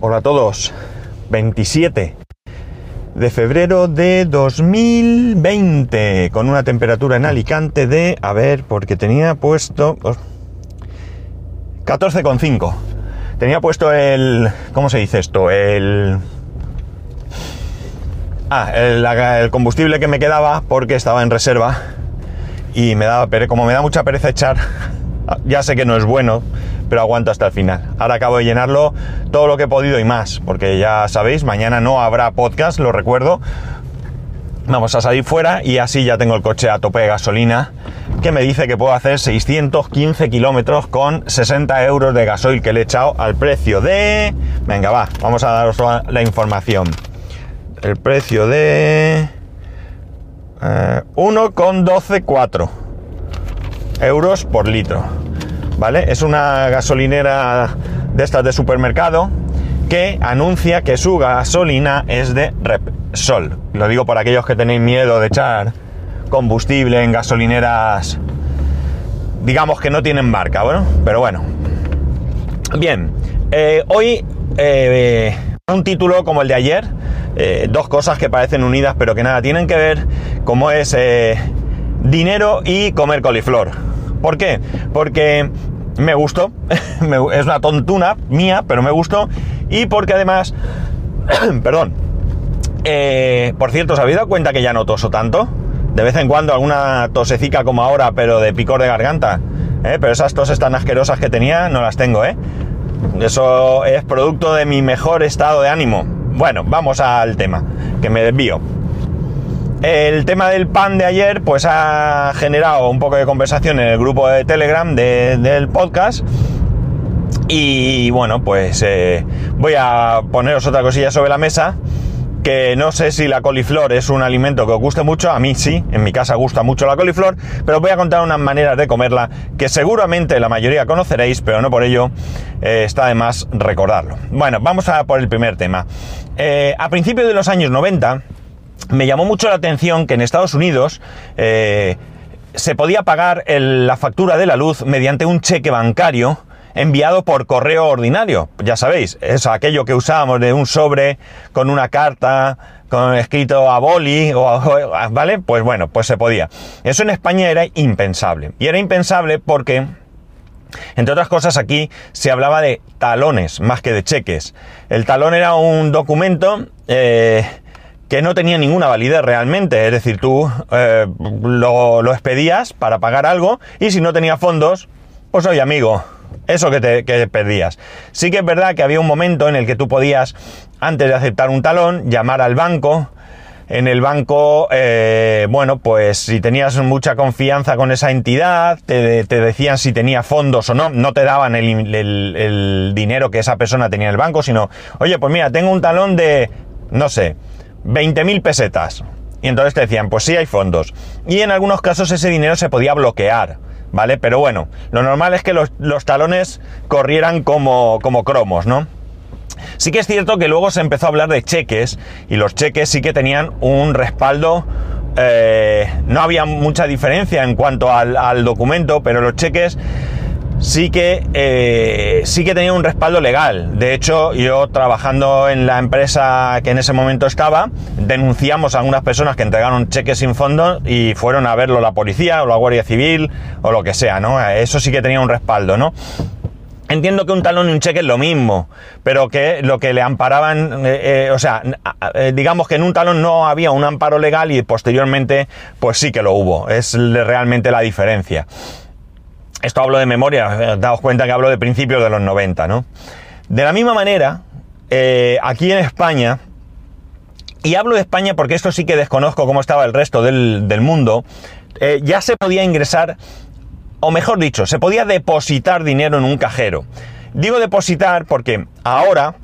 Hola a todos. 27 de febrero de 2020 con una temperatura en Alicante de, a ver, porque tenía puesto 14,5. Tenía puesto el, ¿cómo se dice esto? El Ah, el, combustible que me quedaba porque estaba en reserva y me daba, como me da mucha pereza echar, ya sé que no es bueno, pero aguanto hasta el final. Ahora acabo de llenarlo todo lo que he podido y más, porque ya sabéis, mañana no habrá podcast, lo recuerdo. Vamos a salir fuera y así ya tengo el coche a tope de gasolina, que me dice que puedo hacer 615 kilómetros con 60 euros de gasoil que le he echado al precio de... Venga, va, vamos a daros la información el precio de eh, 1,124 euros por litro. ¿Vale? Es una gasolinera de estas de supermercado que anuncia que su gasolina es de Repsol. Lo digo por aquellos que tenéis miedo de echar combustible en gasolineras, digamos que no tienen marca, bueno, pero bueno. Bien, eh, hoy eh, un título como el de ayer, eh, dos cosas que parecen unidas pero que nada tienen que ver, como es dinero y comer coliflor. ¿Por qué? Porque me gustó, es una tontuna mía, pero me gustó, y porque además, perdón, eh, por cierto, ¿os habéis dado cuenta que ya no toso tanto? De vez en cuando alguna tosecica como ahora, pero de picor de garganta. Pero esas toses tan asquerosas que tenía no las tengo, ¿eh? Eso es producto de mi mejor estado de ánimo. Bueno, vamos al tema, que me desvío. El tema del pan de ayer, pues ha generado un poco de conversación en el grupo de Telegram del podcast. Y bueno, pues eh, voy a poneros otra cosilla sobre la mesa que no sé si la coliflor es un alimento que os guste mucho, a mí sí, en mi casa gusta mucho la coliflor, pero os voy a contar unas maneras de comerla que seguramente la mayoría conoceréis, pero no por ello eh, está de más recordarlo. Bueno, vamos a por el primer tema. Eh, a principios de los años 90 me llamó mucho la atención que en Estados Unidos eh, se podía pagar la factura de la luz mediante un cheque bancario enviado por correo ordinario. Ya sabéis, es aquello que usábamos de un sobre con una carta, con escrito a boli, o, ¿vale? Pues bueno, pues se podía. Eso en España era impensable. Y era impensable porque, entre otras cosas, aquí se hablaba de talones más que de cheques. El talón era un documento eh, que no tenía ninguna validez realmente. Es decir, tú eh, lo, lo expedías para pagar algo y si no tenía fondos, pues oye amigo, eso que te perdías. Sí que es verdad que había un momento en el que tú podías, antes de aceptar un talón, llamar al banco. En el banco, eh, bueno, pues si tenías mucha confianza con esa entidad, te, decían si tenía fondos o no, no te daban el, el dinero que esa persona tenía en el banco, sino, oye, pues mira, tengo un talón de, no sé, 20.000 pesetas. Y entonces te decían, pues sí hay fondos. Y en algunos casos ese dinero se podía bloquear. ¿vale? Pero bueno, lo normal es que los, talones corrieran como, como cromos, ¿no? Sí que es cierto que luego se empezó a hablar de cheques y los cheques sí que tenían un respaldo, eh, no había mucha diferencia en cuanto al, al documento, pero los cheques sí que, eh, sí que tenía un respaldo legal. De hecho, yo trabajando en la empresa que en ese momento estaba, denunciamos a algunas personas que entregaron cheques sin fondo y fueron a verlo la policía o la Guardia Civil o lo que sea, ¿no? Eso sí que tenía un respaldo, ¿no? Entiendo que un talón y un cheque es lo mismo, pero que lo que le amparaban, eh, eh, o sea, digamos que en un talón no había un amparo legal y posteriormente, pues sí que lo hubo. Es realmente la diferencia. Esto hablo de memoria, eh, daos cuenta que hablo de principios de los 90, ¿no? De la misma manera, eh, aquí en España, y hablo de España porque esto sí que desconozco cómo estaba el resto del, mundo, eh, ya se podía ingresar, o mejor dicho, se podía depositar dinero en un cajero. Digo depositar porque ahora,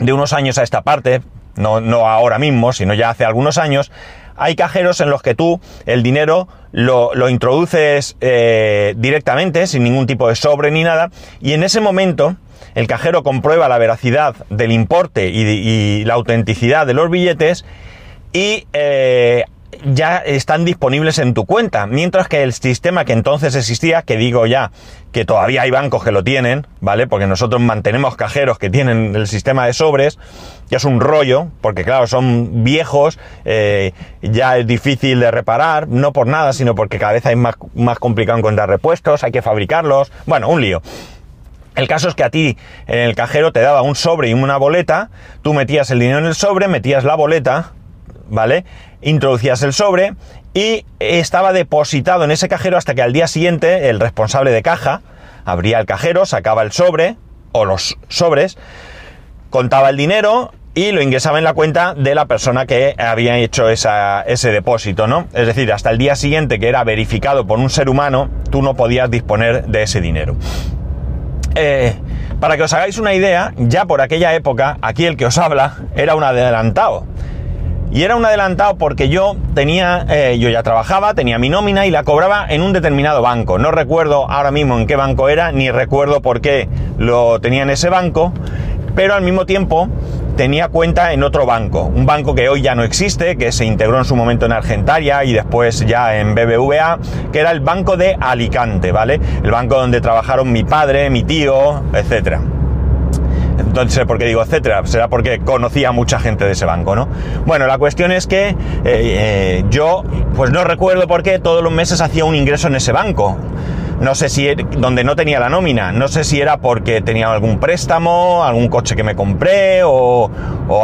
de unos años a esta parte, no, no ahora mismo, sino ya hace algunos años, hay cajeros en los que tú el dinero lo, introduces eh, directamente, sin ningún tipo de sobre ni nada, y en ese momento el cajero comprueba la veracidad del importe y, la autenticidad de los billetes y eh, ya están disponibles en tu cuenta. Mientras que el sistema que entonces existía, que digo ya que todavía hay bancos que lo tienen, ¿vale? Porque nosotros mantenemos cajeros que tienen el sistema de sobres, ya es un rollo, porque claro, son viejos, eh, ya es difícil de reparar, no por nada, sino porque cada vez hay más, más complicado encontrar repuestos, hay que fabricarlos, bueno, un lío. El caso es que a ti en el cajero te daba un sobre y una boleta, tú metías el dinero en el sobre, metías la boleta, ¿vale? Introducías el sobre y estaba depositado en ese cajero hasta que al día siguiente el responsable de caja abría el cajero, sacaba el sobre o los sobres, contaba el dinero y lo ingresaba en la cuenta de la persona que había hecho ese depósito, ¿no? Es decir, hasta el día siguiente que era verificado por un ser humano, tú no podías disponer de ese dinero. Eh, para que os hagáis una idea, ya por aquella época, aquí el que os habla era un adelantado. Y era un adelantado porque yo tenía, eh, yo ya trabajaba, tenía mi nómina y la cobraba en un determinado banco. No recuerdo ahora mismo en qué banco era, ni recuerdo por qué lo tenía en ese banco, pero al mismo tiempo tenía cuenta en otro banco, un banco que hoy ya no existe, que se integró en su momento en Argentaria y después ya en BBVA, que era el Banco de Alicante, ¿vale? El banco donde trabajaron mi padre, mi tío, etcétera. Entonces, ¿por qué digo etcétera? Será porque conocía a mucha gente de ese banco, ¿no? Bueno, la cuestión es que eh, eh, yo, pues no recuerdo por qué todos los meses hacía un ingreso en ese banco no sé si, donde no tenía la nómina, no sé si era porque tenía algún préstamo, algún coche que me compré o,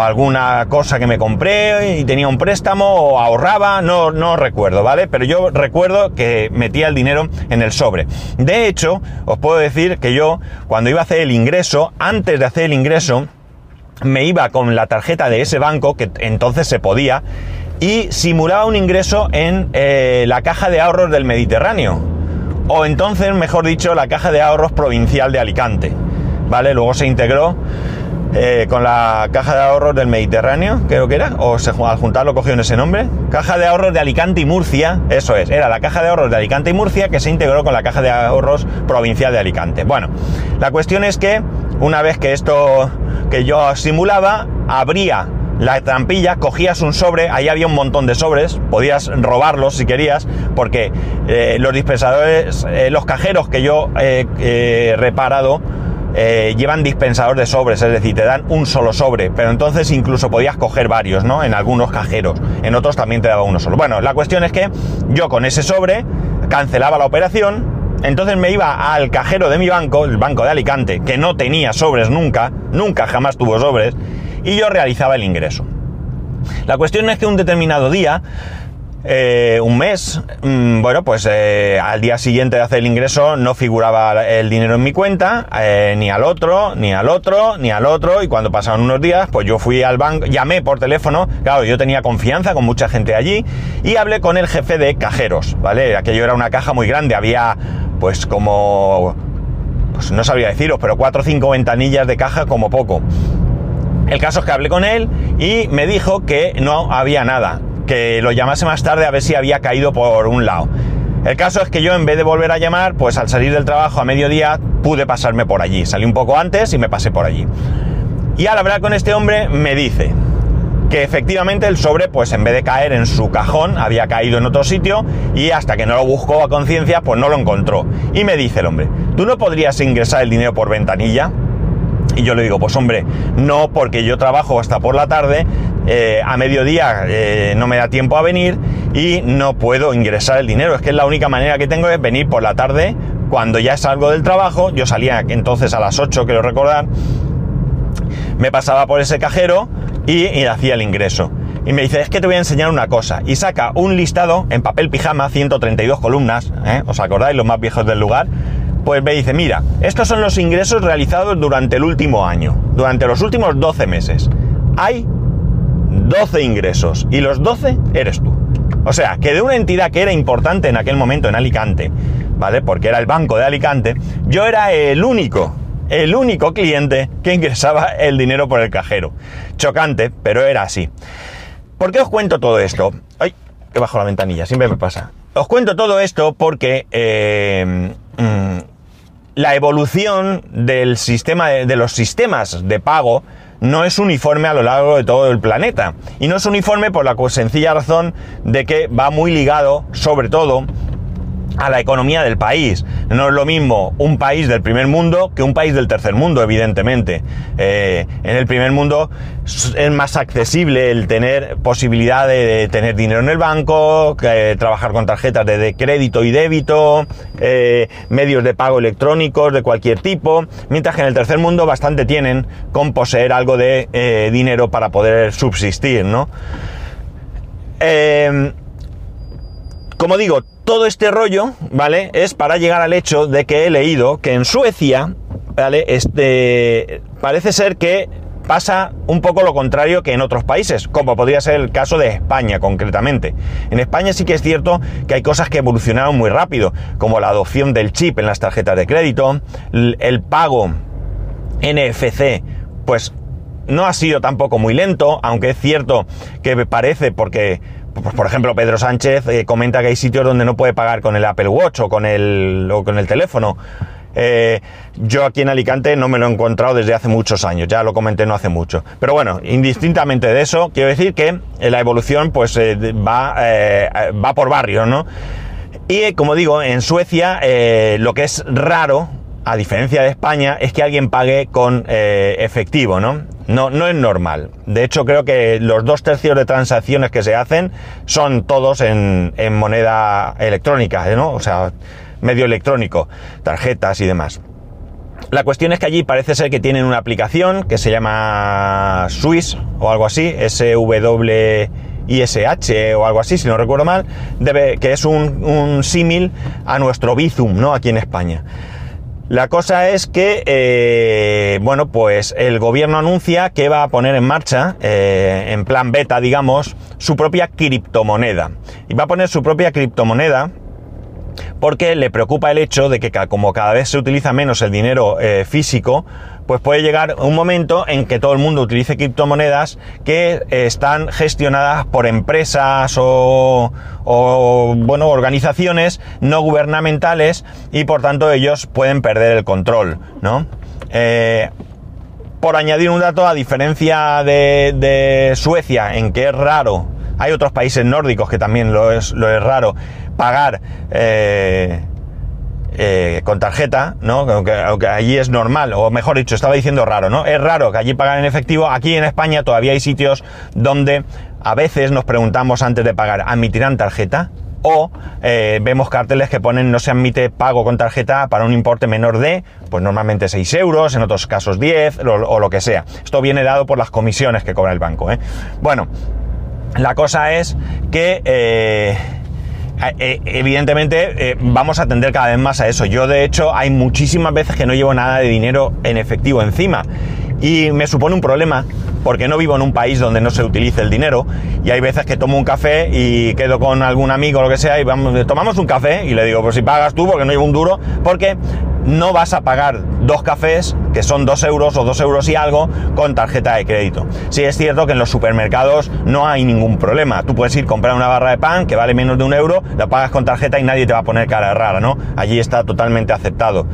alguna cosa que me compré y tenía un préstamo o ahorraba, no, no recuerdo, ¿vale? Pero yo recuerdo que metía el dinero en el sobre. De hecho, os puedo decir que yo, cuando iba a hacer el ingreso, antes de hacer el ingreso, me iba con la tarjeta de ese banco, que entonces se podía, y simulaba un ingreso en eh, la caja de ahorros del Mediterráneo o entonces, mejor dicho, la Caja de Ahorros Provincial de Alicante. ¿Vale? Luego se integró eh, con la Caja de Ahorros del Mediterráneo, creo que era, o se, al juntarlo cogieron ese nombre. Caja de Ahorros de Alicante y Murcia, eso es, era la Caja de Ahorros de Alicante y Murcia que se integró con la Caja de Ahorros Provincial de Alicante. Bueno, la cuestión es que una vez que esto que yo simulaba, abría la trampilla, cogías un sobre, ahí había un montón de sobres, podías robarlos si querías, porque eh, los dispensadores, eh, los cajeros que yo he reparado, eh, llevan dispensador de sobres, es decir, te dan un solo sobre, pero entonces incluso podías coger varios, ¿no? En algunos cajeros, en otros también te daba uno solo. Bueno, la cuestión es que yo con ese sobre cancelaba la operación, entonces me iba al cajero de mi banco, el banco de Alicante, que no tenía sobres nunca, nunca jamás tuvo sobres, y yo realizaba el ingreso. La cuestión es que un determinado día, eh, un mes, mm, bueno, pues eh, al día siguiente de hacer el ingreso no figuraba el dinero en mi cuenta, eh, ni al otro, ni al otro, ni al otro, y cuando pasaron unos días, pues yo fui al banco, llamé por teléfono, claro, yo tenía confianza con mucha gente allí, y hablé con el jefe de cajeros, ¿vale? Aquello era una caja muy grande, había pues como, pues no sabría deciros, pero cuatro o cinco ventanillas de caja como poco. El caso es que hablé con él y me dijo que no había nada, que lo llamase más tarde a ver si había caído por un lado. El caso es que yo en vez de volver a llamar, pues al salir del trabajo a mediodía pude pasarme por allí. Salí un poco antes y me pasé por allí. Y al hablar con este hombre me dice que efectivamente el sobre, pues en vez de caer en su cajón, había caído en otro sitio y hasta que no lo buscó a conciencia, pues no lo encontró. Y me dice el hombre, ¿tú no podrías ingresar el dinero por ventanilla? Y yo le digo, pues hombre, no, porque yo trabajo hasta por la tarde, eh, a mediodía eh, no me da tiempo a venir y no puedo ingresar el dinero. Es que es la única manera que tengo es venir por la tarde, cuando ya salgo del trabajo, yo salía entonces a las 8, quiero recordar, me pasaba por ese cajero y, hacía el ingreso. Y me dice, es que te voy a enseñar una cosa. Y saca un listado en papel pijama, 132 columnas, ¿eh? ¿os acordáis? Los más viejos del lugar pues me dice, mira, estos son los ingresos realizados durante el último año, durante los últimos 12 meses. Hay 12 ingresos y los 12 eres tú. O sea, que de una entidad que era importante en aquel momento en Alicante, ¿vale? Porque era el banco de Alicante, yo era el único, el único cliente que ingresaba el dinero por el cajero. Chocante, pero era así. ¿Por qué os cuento todo esto? Ay, que bajo la ventanilla, siempre me pasa. Os cuento todo esto porque eh, mm, la evolución del sistema de, los sistemas de pago no es uniforme a lo largo de todo el planeta. Y no es uniforme por la sencilla razón de que va muy ligado, sobre todo, a la economía del país. No es lo mismo un país del primer mundo que un país del tercer mundo, evidentemente. Eh, en el primer mundo es más accesible el tener posibilidad de, tener dinero en el banco, trabajar con tarjetas de, crédito y débito, eh, medios de pago electrónicos de cualquier tipo, mientras que en el tercer mundo bastante tienen con poseer algo de eh, dinero para poder subsistir, ¿no? Como digo, todo este rollo, ¿vale? Es para llegar al hecho de que he leído que en Suecia, ¿vale? Este, parece ser que pasa un poco lo contrario que en otros países, como podría ser el caso de España concretamente. En España sí que es cierto que hay cosas que evolucionaron muy rápido, como la adopción del chip en las tarjetas de crédito, el pago NFC, pues no ha sido tampoco muy lento, aunque es cierto que parece porque por ejemplo, Pedro Sánchez eh, comenta que hay sitios donde no puede pagar con el Apple Watch o con el, con el teléfono. Eh, yo aquí en Alicante no me lo he encontrado desde hace muchos años, ya lo comenté no hace mucho. Pero bueno, indistintamente de eso, quiero decir que eh, la evolución pues va, va por barrios, ¿no? Y como digo, en Suecia lo que es raro, a diferencia de España, es que alguien pague con efectivo, ¿no? No, no es normal. De hecho, creo que los dos tercios de transacciones que se hacen son todos en, moneda electrónica, ¿no? O sea, medio electrónico, tarjetas y demás. La cuestión es que allí parece ser que tienen una aplicación que se llama Swiss o algo así, S-W-I-S-H o algo así, si no recuerdo mal, debe, que es un, un símil a nuestro Bizum, ¿no? Aquí en España. La cosa es que, eh, bueno, pues el gobierno anuncia que va a poner en marcha, eh, en plan beta, digamos, su propia criptomoneda. Y va a poner su propia criptomoneda porque le preocupa el hecho de que como cada vez se utiliza menos el dinero eh, físico, pues puede llegar un momento en que todo el mundo utilice criptomonedas que están gestionadas por empresas o, bueno, organizaciones no gubernamentales y por tanto ellos pueden perder el control, ¿no? Eh, por añadir un dato, a diferencia de, Suecia, en que es raro, hay otros países nórdicos que también lo es, lo es raro, pagar eh, eh, con tarjeta, ¿no? Aunque, allí es normal, o mejor dicho, estaba diciendo raro, ¿no? Es raro que allí pagan en efectivo. Aquí en España todavía hay sitios donde a veces nos preguntamos antes de pagar, ¿admitirán tarjeta? O eh, vemos carteles que ponen no se admite pago con tarjeta para un importe menor de, pues normalmente 6 euros, en otros casos 10 o, lo que sea. Esto viene dado por las comisiones que cobra el banco. ¿eh? Bueno, la cosa es que eh, eh, evidentemente eh, vamos a atender cada vez más a eso. Yo de hecho hay muchísimas veces que no llevo nada de dinero en efectivo encima y me supone un problema porque no vivo en un país donde no se utilice el dinero y hay veces que tomo un café y quedo con algún amigo o lo que sea y vamos, tomamos un café y le digo, pues si pagas tú porque no llevo un duro, porque no vas a pagar dos cafés, que son dos euros o dos euros y algo, con tarjeta de crédito. Sí es cierto que en los supermercados no hay ningún problema. Tú puedes ir a comprar una barra de pan que vale menos de un euro, la pagas con tarjeta y nadie te va a poner cara rara, ¿no? Allí está totalmente aceptado.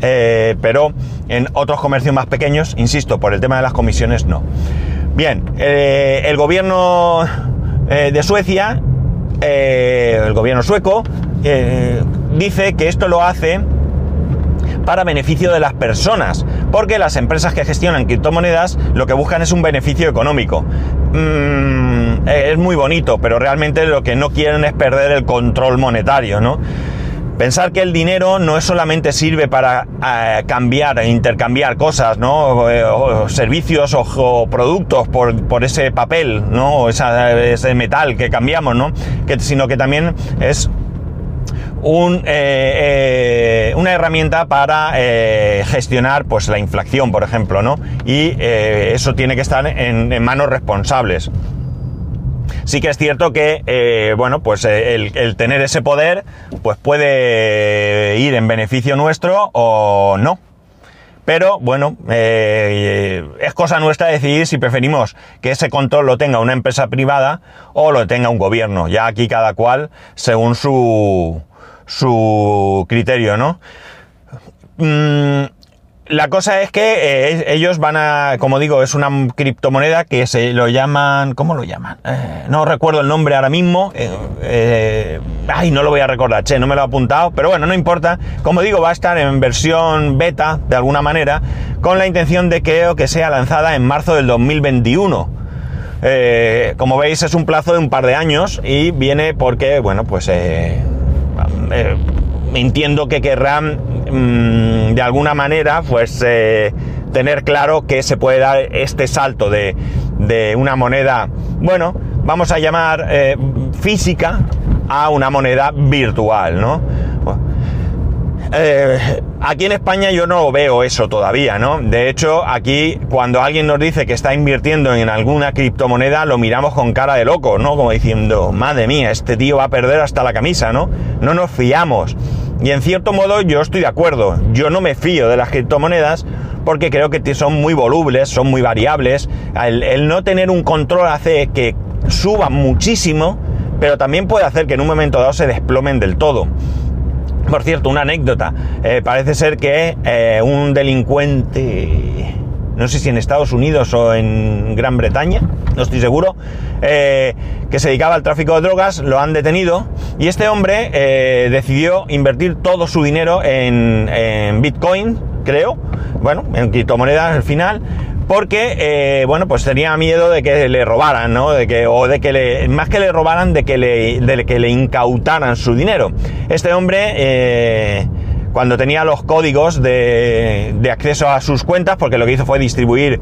Eh, pero en otros comercios más pequeños, insisto, por el tema de las comisiones, no. Bien, eh, el gobierno eh, de Suecia, el gobierno sueco, dice que esto lo hace para beneficio de las personas, porque las empresas que gestionan criptomonedas lo que buscan es un beneficio económico. Mm, es muy bonito, pero realmente lo que no quieren es perder el control monetario, ¿no? Pensar que el dinero no es solamente sirve para eh, cambiar e intercambiar cosas, ¿no? Eh, o, servicios o, productos por, ese papel, ¿no? O ese metal que cambiamos, ¿no? Sino que también es un, eh, eh, una herramienta para eh, gestionar pues, la inflación, por ejemplo, ¿no? Y eso tiene que estar en, manos responsables. Sí que es cierto que, bueno, pues el, el, tener ese poder, pues puede ir en beneficio nuestro o no. Pero bueno, es cosa nuestra decidir si preferimos que ese control lo tenga una empresa privada o lo tenga un gobierno. Ya aquí cada cual según su, su criterio, ¿no? Mm, la cosa es que eh, ellos van a, como digo, es una criptomoneda que se lo llaman, ¿cómo lo llaman? Eh, no recuerdo el nombre ahora mismo. Eh, ay, no lo voy a recordar, che, no me lo he apuntado, pero bueno, no importa. Como digo, va a estar en versión beta, de alguna manera, con la intención de que, que sea lanzada en marzo del 2021. como veis, es un plazo de un par de años y viene porque, bueno, pues entiendo que querrán mm, de alguna manera pues eh, tener claro que se puede dar este salto de, una moneda, bueno, vamos a llamar eh, física a una moneda virtual, ¿no? Eh, aquí en España yo no veo eso todavía, ¿no? De hecho, aquí cuando alguien nos dice que está invirtiendo en alguna criptomoneda, lo miramos con cara de loco, ¿no? Como diciendo, madre mía, este tío va a perder hasta la camisa, ¿no? No nos fiamos. Y en cierto modo yo estoy de acuerdo. Yo no me fío de las criptomonedas porque creo que son muy volubles, son muy variables. El, no tener un control hace que suban muchísimo, pero también puede hacer que en un momento dado se desplomen del todo. Por cierto, una anécdota. Eh, parece ser que eh, un delincuente, no sé si en Estados Unidos o en Gran Bretaña, no estoy seguro, eh, que se dedicaba al tráfico de drogas, lo han detenido y este hombre decidió invertir todo su dinero en, Bitcoin, creo, bueno, en criptomonedas al final, porque, eh, bueno, pues tenía miedo de que le robaran, ¿no? De que, o de que le, más que le robaran, de que le, de que le incautaran su dinero. Este hombre, cuando tenía los códigos de acceso a sus cuentas, porque lo que hizo fue distribuir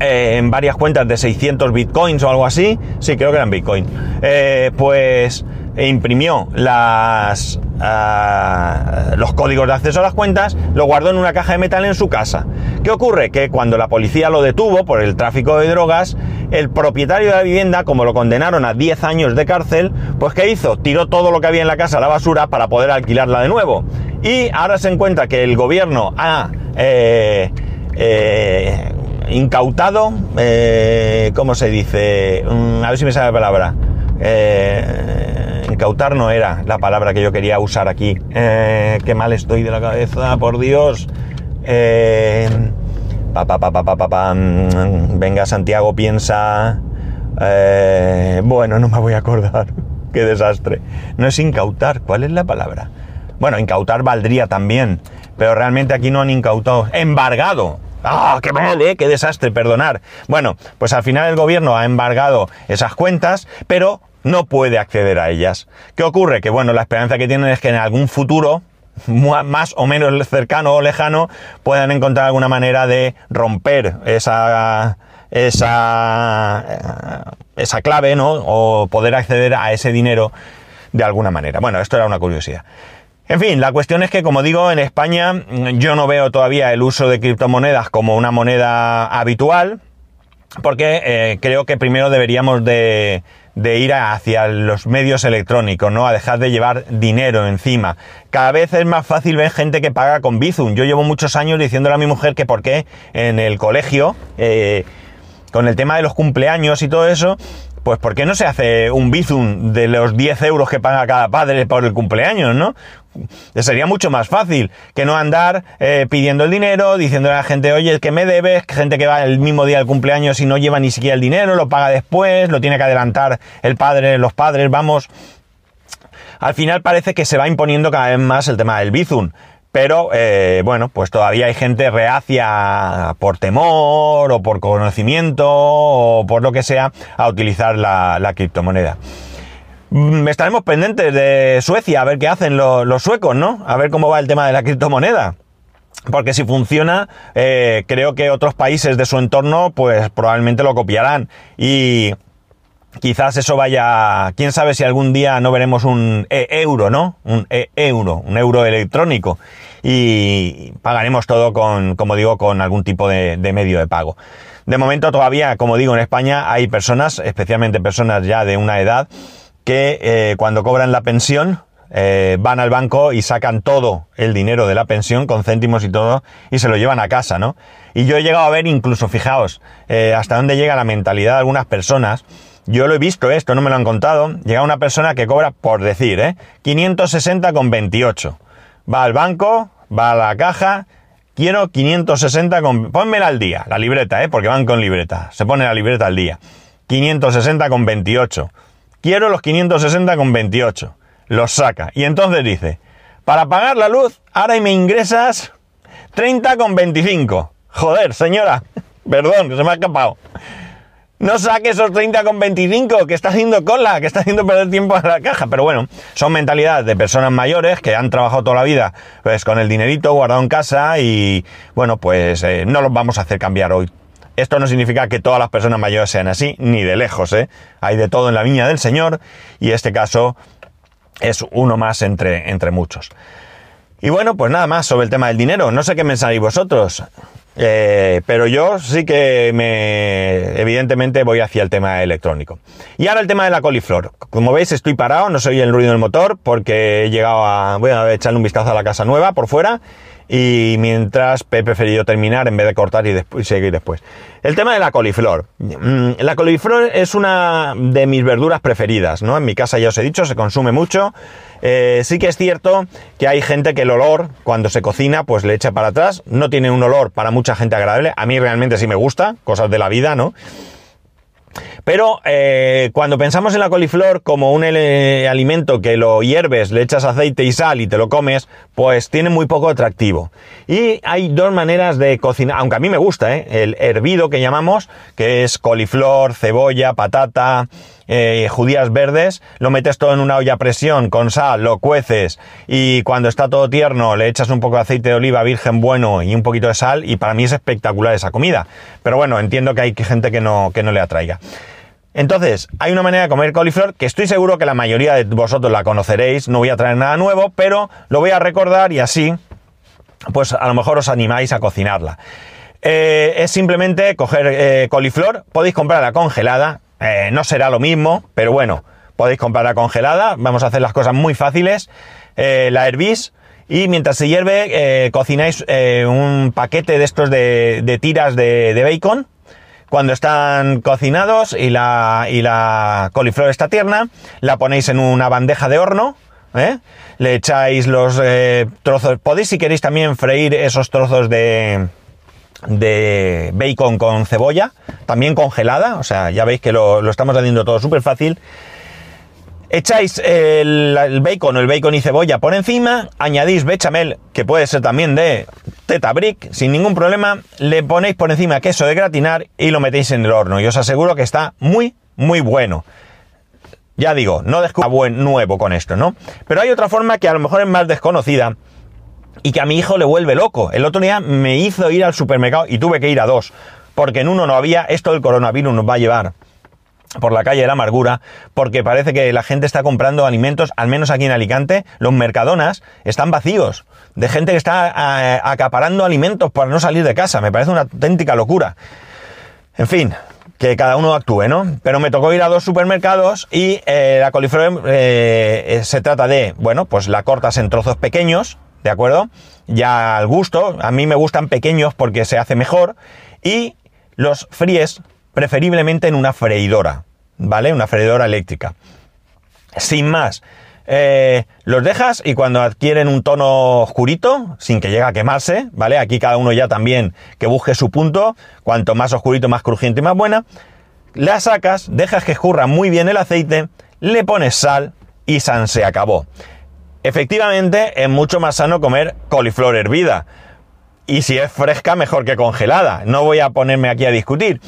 eh, en varias cuentas de 600 bitcoins o algo así, sí, creo que eran bitcoin, eh, pues imprimió las, ah, los códigos de acceso a las cuentas, lo guardó en una caja de metal en su casa. ¿Qué ocurre? Que cuando la policía lo detuvo por el tráfico de drogas, el propietario de la vivienda, como lo condenaron a 10 años de cárcel, pues ¿qué hizo? Tiró todo lo que había en la casa a la basura para poder alquilarla de nuevo. Y ahora se encuentra que el gobierno ha... Eh, incautado, eh, ¿cómo se dice? Mm, a ver si me sale la palabra. Eh, incautar no era la palabra que yo quería usar aquí. Eh, qué mal estoy de la cabeza, por Dios. Pa, pa, pa, venga, Santiago, piensa. bueno, no me voy a acordar. qué desastre. No es incautar, ¿cuál es la palabra? Bueno, incautar valdría también, pero realmente aquí no han incautado. Embargado. ¡Ah, qué mal, eh! ¡Qué desastre! Perdonar. Bueno, pues al final el gobierno ha embargado esas cuentas, pero no puede acceder a ellas. ¿Qué ocurre? Que bueno, la esperanza que tienen es que en algún futuro, más o menos cercano o lejano, puedan encontrar alguna manera de romper esa, esa, esa clave, ¿no? O poder acceder a ese dinero de alguna manera. Bueno, esto era una curiosidad. En fin, la cuestión es que, como digo, en España mm, yo no veo todavía el uso de criptomonedas como una moneda habitual, porque eh, creo que primero deberíamos de, ir hacia los medios electrónicos, ¿no? A dejar de llevar dinero encima. Cada vez es más fácil ver gente que paga con Bizum. Yo llevo muchos años diciéndole a mi mujer que por qué en el colegio, eh, con el tema de los cumpleaños y todo eso, pues ¿por qué no se hace un bizum de los 10 euros que paga cada padre por el cumpleaños, no? Sería mucho más fácil que no andar eh, pidiendo el dinero, diciendo a la gente, oye, que me debes, gente que va el mismo día del cumpleaños y no lleva ni siquiera el dinero, lo paga después, lo tiene que adelantar el padre, los padres, vamos. Al final parece que se va imponiendo cada vez más el tema del bizum. Pero eh, bueno, pues todavía hay gente reacia por temor o por conocimiento o por lo que sea a utilizar la, criptomoneda. Mm, estaremos pendientes de Suecia a ver qué hacen los, suecos, ¿no? A ver cómo va el tema de la criptomoneda. Porque si funciona, eh, creo que otros países de su entorno, pues probablemente lo copiarán. Y quizás eso vaya, quién sabe si algún día no veremos un e-euro, ¿no? Un e-euro, un euro electrónico y pagaremos todo con, como digo, con algún tipo de, medio de pago. De momento todavía, como digo, en España hay personas, especialmente personas ya de una edad, que eh, cuando cobran la pensión eh, van al banco y sacan todo el dinero de la pensión con céntimos y todo y se lo llevan a casa, ¿no? Y yo he llegado a ver incluso, fijaos, eh, hasta dónde llega la mentalidad de algunas personas yo lo he visto esto, no me lo han contado. Llega una persona que cobra, por decir, ¿eh? 560 con 28. Va al banco, va a la caja, quiero 560 con... Pónmela al día, la libreta, ¿eh? Porque van con libreta. Se pone la libreta al día. 560 con 28. Quiero los 560 con 28. Los saca. Y entonces dice, para pagar la luz, ahora me ingresas 30 con 25. Joder, señora. Perdón, que se me ha escapado. No saque esos 30 con 25 que está haciendo cola, que está haciendo perder tiempo a la caja. Pero bueno, son mentalidades de personas mayores que han trabajado toda la vida pues con el dinerito guardado en casa y bueno, pues eh, no los vamos a hacer cambiar hoy. Esto no significa que todas las personas mayores sean así, ni de lejos, ¿eh? Hay de todo en la viña del Señor y este caso es uno más entre, entre muchos. Y bueno, pues nada más sobre el tema del dinero. No sé qué pensáis vosotros. Eh, pero yo sí que me, evidentemente voy hacia el tema electrónico. Y ahora el tema de la coliflor. Como veis estoy parado, no se oye el ruido del motor porque he llegado a, voy a echarle un vistazo a la casa nueva por fuera y mientras he preferido terminar en vez de cortar y, después, seguir después. El tema de la coliflor. Mm, la coliflor es una de mis verduras preferidas, ¿no? En mi casa ya os he dicho, se consume mucho. Eh, sí que es cierto que hay gente que el olor, cuando se cocina, pues le echa para atrás. No tiene un olor para mucha gente agradable. A mí realmente sí me gusta, cosas de la vida, ¿no? Pero eh, cuando pensamos en la coliflor como un alimento que lo hierves, le echas aceite y sal y te lo comes, pues tiene muy poco atractivo. Y hay dos maneras de cocinar, aunque a mí me gusta, ¿eh? el hervido que llamamos, que es coliflor, cebolla, patata, eh, judías verdes, lo metes todo en una olla a presión con sal, lo cueces y cuando está todo tierno le echas un poco de aceite de oliva virgen bueno y un poquito de sal y para mí es espectacular esa comida. Pero bueno, entiendo que hay gente que no, que no le atraiga. Entonces, hay una manera de comer coliflor que estoy seguro que la mayoría de vosotros la conoceréis, no voy a traer nada nuevo, pero lo voy a recordar y así, pues a lo mejor os animáis a cocinarla. Eh, es simplemente coger eh, coliflor, podéis comprarla congelada, eh, no será lo mismo, pero bueno, podéis comprarla congelada. Vamos a hacer las cosas muy fáciles. Eh, la hervís y mientras se hierve, eh, cocináis un paquete de estos de, tiras de, bacon. Cuando están cocinados y la, y la coliflor está tierna, la ponéis en una bandeja de horno. Le echáis los trozos. Podéis, si queréis, también freír esos trozos de, de bacon con cebolla, también congelada, o sea, ya veis que lo, estamos haciendo todo súper fácil. Echáis el, bacon o el bacon y cebolla por encima, añadís bechamel, que puede ser también de teta brick, sin ningún problema, le ponéis por encima queso de gratinar y lo metéis en el horno. Y os aseguro que está muy, muy bueno. Ya digo, no descubra buen nuevo con esto, ¿no? Pero hay otra forma que a lo mejor es más desconocida, y que a mi hijo le vuelve loco. El otro día me hizo ir al supermercado y tuve que ir a dos, porque en uno no había, esto del coronavirus nos va a llevar por la calle de la amargura, porque parece que la gente está comprando alimentos, al menos aquí en Alicante, los mercadonas están vacíos, de gente que está eh, acaparando alimentos para no salir de casa, me parece una auténtica locura. En fin, que cada uno actúe, ¿no? Pero me tocó ir a dos supermercados y eh, la coliflor eh, se trata de, bueno, pues la cortas en trozos pequeños, ¿de acuerdo? Ya al gusto, a mí me gustan pequeños porque se hace mejor y los fríes preferiblemente en una freidora, ¿vale? Una freidora eléctrica. Sin más, eh, los dejas y cuando adquieren un tono oscurito, sin que llegue a quemarse, ¿vale? Aquí cada uno ya también que busque su punto, cuanto más oscurito, más crujiente y más buena, la sacas, dejas que escurra muy bien el aceite, le pones sal y san se acabó. Efectivamente, es mucho más sano comer coliflor hervida. Y si es fresca, mejor que congelada. No voy a ponerme aquí a discutir.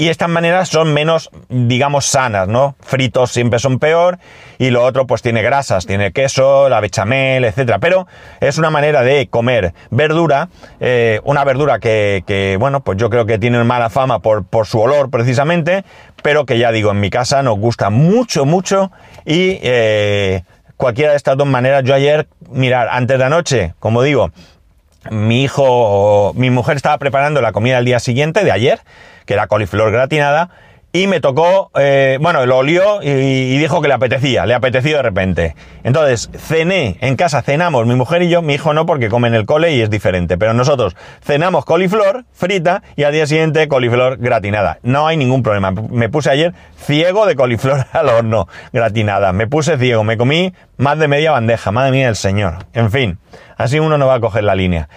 Y estas maneras son menos, digamos, sanas, ¿no? Fritos siempre son peor y lo otro pues tiene grasas, tiene queso, la bechamel, etcétera. Pero es una manera de comer verdura, eh, una verdura que, bueno, pues yo creo que tiene mala fama por, su olor precisamente, pero que ya digo, en mi casa nos gusta mucho, mucho y eh, cualquiera de estas dos maneras. Yo ayer, mirar, antes de anoche, como digo, mi hijo, mi mujer estaba preparando la comida del día siguiente, de ayer, que era coliflor gratinada, y me tocó, eh, bueno, lo olió y, dijo que le apetecía, le apeteció de repente. Entonces, cené, en casa cenamos, mi mujer y yo, mi hijo no porque come en el cole y es diferente, pero nosotros cenamos coliflor frita y al día siguiente coliflor gratinada. No hay ningún problema. Me puse ayer ciego de coliflor al horno gratinada. Me puse ciego, me comí más de media bandeja, madre mía del señor. En fin, así uno no va a coger la línea.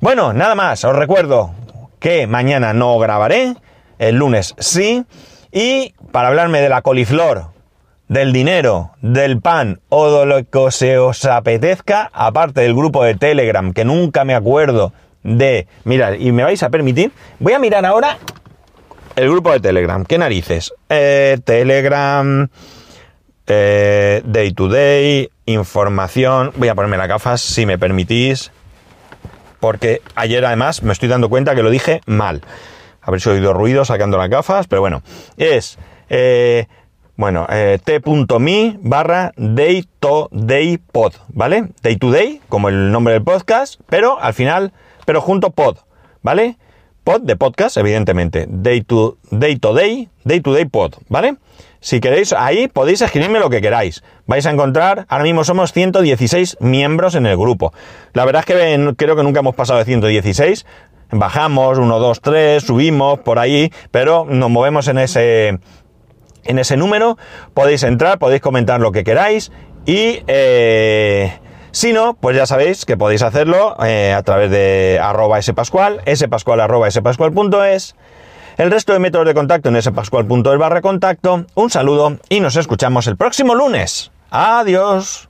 Bueno, nada más, os recuerdo que mañana no grabaré, el lunes sí, y para hablarme de la coliflor, del dinero, del pan o de lo que se os apetezca, aparte del grupo de Telegram, que nunca me acuerdo de... Mirad, y me vais a permitir, voy a mirar ahora el grupo de Telegram. ¿Qué narices? Eh, Telegram, eh, Day to Day, información. Voy a ponerme las gafas si me permitís. Porque ayer además me estoy dando cuenta que lo dije mal. Habréis oído ruido sacando las gafas, pero bueno. Es, eh, bueno, eh, t.me barra day to day pod, ¿vale? Day to day, como el nombre del podcast, pero al final, pero junto pod, ¿vale? Pod de podcast, evidentemente. Day to day, to day, day to day pod, ¿vale? Si queréis, ahí podéis escribirme lo que queráis. Vais a encontrar, ahora mismo somos 116 miembros en el grupo. La verdad es que creo que nunca hemos pasado de 116. Bajamos, 1, 2, 3, subimos por ahí, pero nos movemos en ese, en ese número. Podéis entrar, podéis comentar lo que queráis y... Eh, si no, pues ya sabéis que podéis hacerlo eh, a través de arroba spascual, spascual arroba el resto de métodos de contacto en spascual.es barra contacto. Un saludo y nos escuchamos el próximo lunes. Adiós.